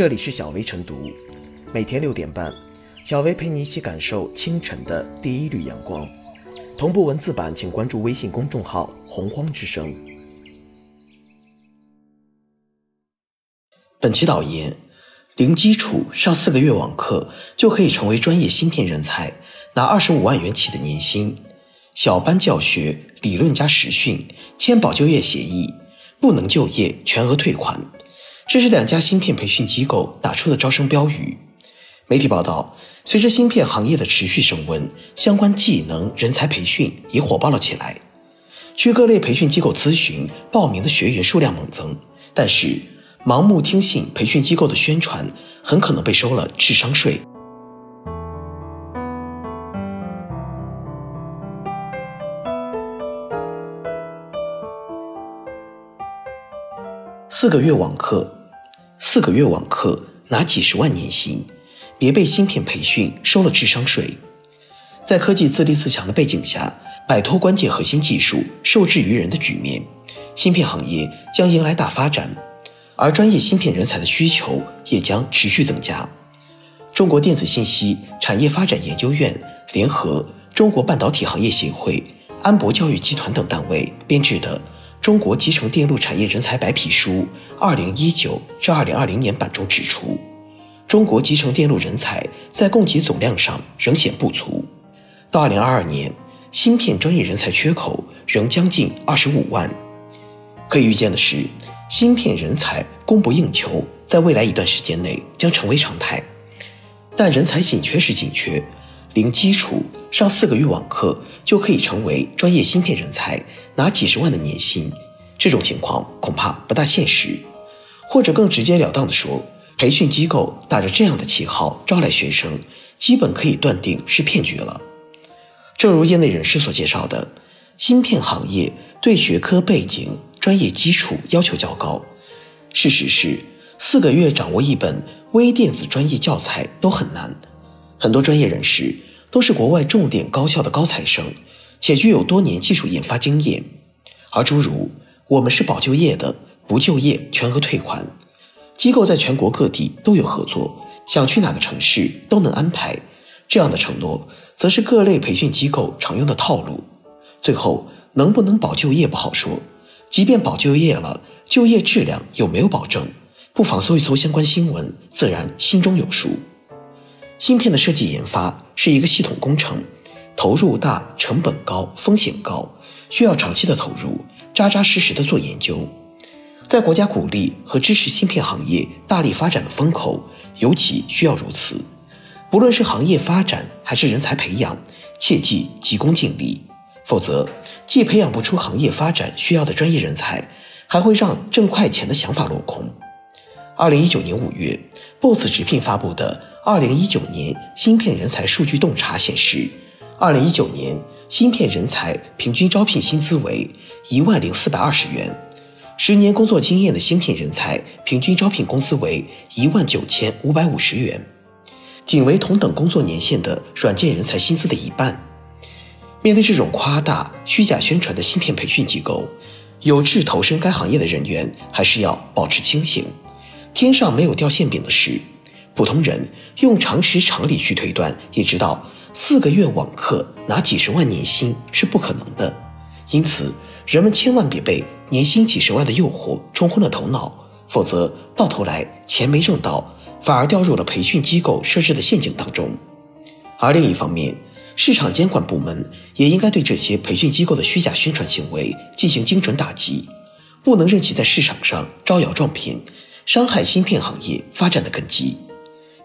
这里是小薇晨读，每天六点半，小薇陪你一起感受清晨的第一缕阳光。同步文字版，请关注微信公众号“洪荒之声”。本期导言：零基础上四个月网课就可以成为专业芯片人才，拿二十五万元起的年薪，小班教学、理论加实训，签保就业协议，不能就业全额退款。这是两家芯片培训机构打出的招生标语。媒体报道，随着芯片行业的持续升温，相关技能人才培训也火爆了起来。据各类培训机构咨询，报名的学员数量猛增，但是。盲目听信培训机构的宣传，很可能被收了智商税。四个月网课，四个月网课拿几十万年薪，别被芯片培训收了智商税。在科技自立自强的背景下，摆脱关键核心技术受制于人的局面，芯片行业将迎来大发展。而专业芯片人才的需求也将持续增加。中国电子信息产业发展研究院联合中国半导体行业协会、安博教育集团等单位编制的《中国集成电路产业人才白皮书（二零一九至二零二零年版）》中指出，中国集成电路人才在供给总量上仍显不足，到二零二二年，芯片专业人才缺口仍将近二十五万。可以预见的是。芯片人才供不应求，在未来一段时间内将成为常态。但人才紧缺是紧缺，零基础上四个月网课就可以成为专业芯片人才，拿几十万的年薪，这种情况恐怕不大现实。或者更直截了当的说，培训机构打着这样的旗号招来学生，基本可以断定是骗局了。正如业内人士所介绍的，芯片行业对学科背景。专业基础要求较高，事实是四个月掌握一本微电子专业教材都很难。很多专业人士都是国外重点高校的高材生，且具有多年技术研发经验。而诸如“我们是保就业的，不就业全额退款”，机构在全国各地都有合作，想去哪个城市都能安排。这样的承诺，则是各类培训机构常用的套路。最后能不能保就业不好说。即便保就业了，就业质量有没有保证？不妨搜一搜相关新闻，自然心中有数。芯片的设计研发是一个系统工程，投入大、成本高、风险高，需要长期的投入，扎扎实实的做研究。在国家鼓励和支持芯片行业大力发展的风口，尤其需要如此。不论是行业发展还是人才培养，切记急功近利。否则，既培养不出行业发展需要的专业人才，还会让挣快钱的想法落空。二零一九年五月，BOSS 直聘发布的《二零一九年芯片人才数据洞察》显示，二零一九年芯片人才平均招聘薪资为一万零四百二十元，十年工作经验的芯片人才平均招聘工资为一万九千五百五十元，仅为同等工作年限的软件人才薪资的一半。面对这种夸大、虚假宣传的芯片培训机构，有志投身该行业的人员还是要保持清醒。天上没有掉馅饼的事，普通人用常识常理去推断，也知道四个月网课拿几十万年薪是不可能的。因此，人们千万别被年薪几十万的诱惑冲昏了头脑，否则到头来钱没挣到，反而掉入了培训机构设置的陷阱当中。而另一方面，市场监管部门也应该对这些培训机构的虚假宣传行为进行精准打击，不能任其在市场上招摇撞骗，伤害芯片行业发展的根基。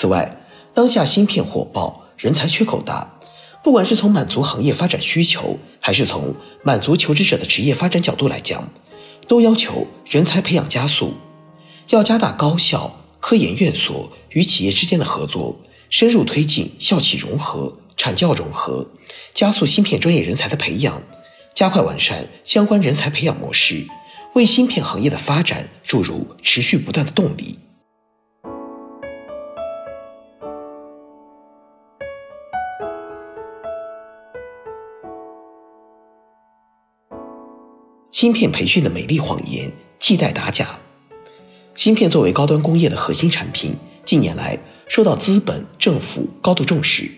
此外，当下芯片火爆，人才缺口大，不管是从满足行业发展需求，还是从满足求职者的职业发展角度来讲，都要求人才培养加速，要加大高校、科研院所与企业之间的合作，深入推进校企融合。产教融合，加速芯片专业人才的培养，加快完善相关人才培养模式，为芯片行业的发展注入持续不断的动力。芯片培训的美丽谎言，系带打假。芯片作为高端工业的核心产品，近年来受到资本、政府高度重视。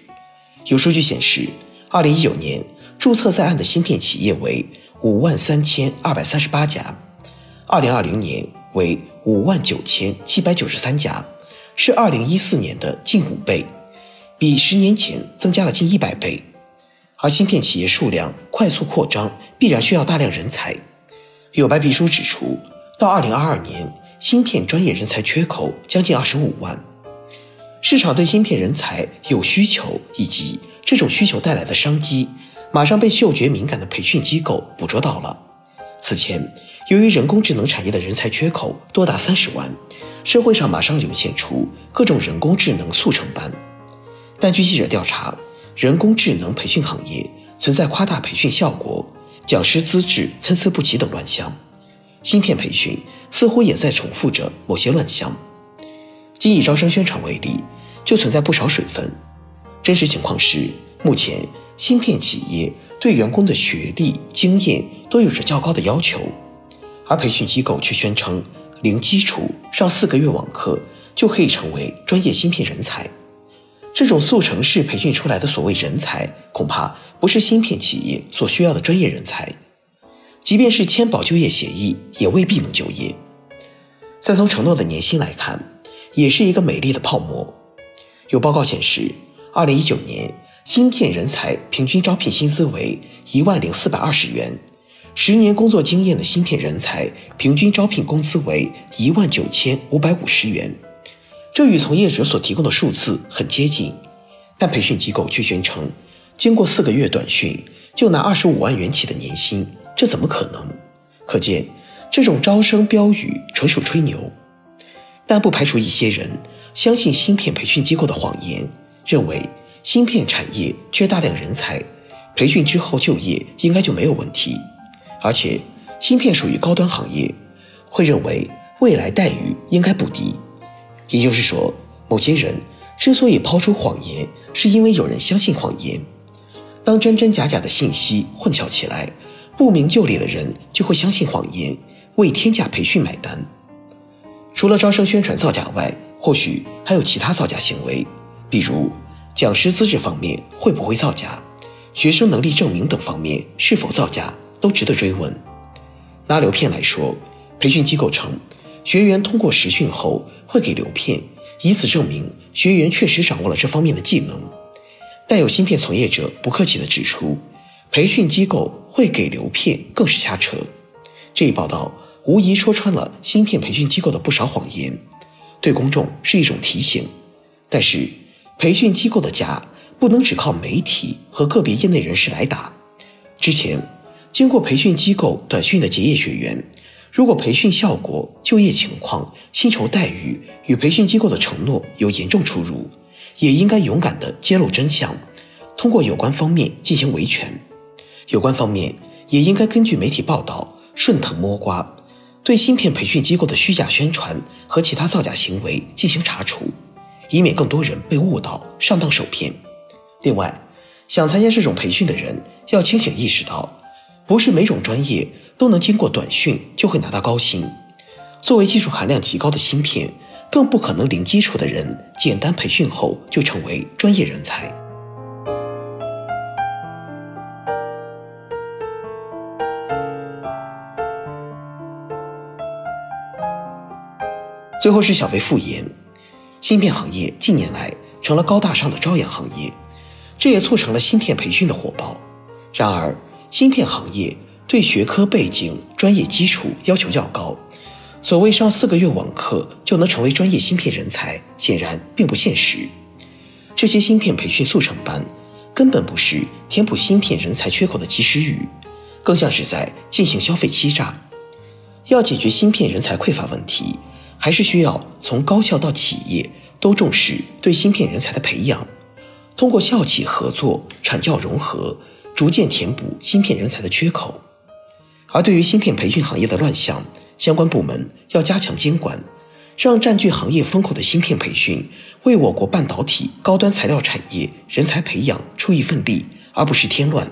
有数据显示，二零一九年注册在案的芯片企业为五万三千二百三十八家，二零二零年为五万九千七百九十三家，是二零一四年的近五倍，比十年前增加了近一百倍。而芯片企业数量快速扩张，必然需要大量人才。有白皮书指出，到二零二二年。芯片专业人才缺口将近二十五万，市场对芯片人才有需求，以及这种需求带来的商机，马上被嗅觉敏感的培训机构捕捉到了。此前，由于人工智能产业的人才缺口多达三十万，社会上马上涌现出各种人工智能速成班。但据记者调查，人工智能培训行业存在夸大培训效果、讲师资质参差不齐等乱象。芯片培训似乎也在重复着某些乱象。仅以招生宣传为例，就存在不少水分。真实情况是，目前芯片企业对员工的学历、经验都有着较高的要求，而培训机构却宣称零基础上四个月网课就可以成为专业芯片人才。这种速成式培训出来的所谓人才，恐怕不是芯片企业所需要的专业人才。即便是签保就业协议，也未必能就业。再从承诺的年薪来看，也是一个美丽的泡沫。有报告显示，二零一九年芯片人才平均招聘薪资为一万零四百二十元，十年工作经验的芯片人才平均招聘工资为一万九千五百五十元，这与从业者所提供的数字很接近，但培训机构却宣称，经过四个月短训就拿二十五万元起的年薪。这怎么可能？可见，这种招生标语纯属吹牛。但不排除一些人相信芯片培训机构的谎言，认为芯片产业缺大量人才，培训之后就业应该就没有问题。而且，芯片属于高端行业，会认为未来待遇应该不低。也就是说，某些人之所以抛出谎言，是因为有人相信谎言。当真真假假的信息混淆起来。不明就里的人就会相信谎言，为天价培训买单。除了招生宣传造假外，或许还有其他造假行为，比如讲师资质方面会不会造假，学生能力证明等方面是否造假，都值得追问。拿流片来说，培训机构称，学员通过实训后会给流片，以此证明学员确实掌握了这方面的技能。但有芯片从业者不客气地指出。培训机构会给流片，更是瞎扯。这一报道无疑说穿了芯片培训机构的不少谎言，对公众是一种提醒。但是，培训机构的假不能只靠媒体和个别业内人士来打。之前，经过培训机构短训的结业学员，如果培训效果、就业情况、薪酬待遇与培训机构的承诺有严重出入，也应该勇敢地揭露真相，通过有关方面进行维权。有关方面也应该根据媒体报道顺藤摸瓜，对芯片培训机构的虚假宣传和其他造假行为进行查处，以免更多人被误导上当受骗。另外，想参加这种培训的人要清醒意识到，不是每种专业都能经过短训就会拿到高薪。作为技术含量极高的芯片，更不可能零基础的人简单培训后就成为专业人才。最后是小贝复言，芯片行业近年来成了高大上的朝阳行业，这也促成了芯片培训的火爆。然而，芯片行业对学科背景、专业基础要求较高，所谓上四个月网课就能成为专业芯片人才，显然并不现实。这些芯片培训速成班根本不是填补芯片人才缺口的及时雨，更像是在进行消费欺诈。要解决芯片人才匮乏问题。还是需要从高校到企业都重视对芯片人才的培养，通过校企合作、产教融合，逐渐填补芯片人才的缺口。而对于芯片培训行业的乱象，相关部门要加强监管，让占据行业风口的芯片培训为我国半导体高端材料产业人才培养出一份力，而不是添乱。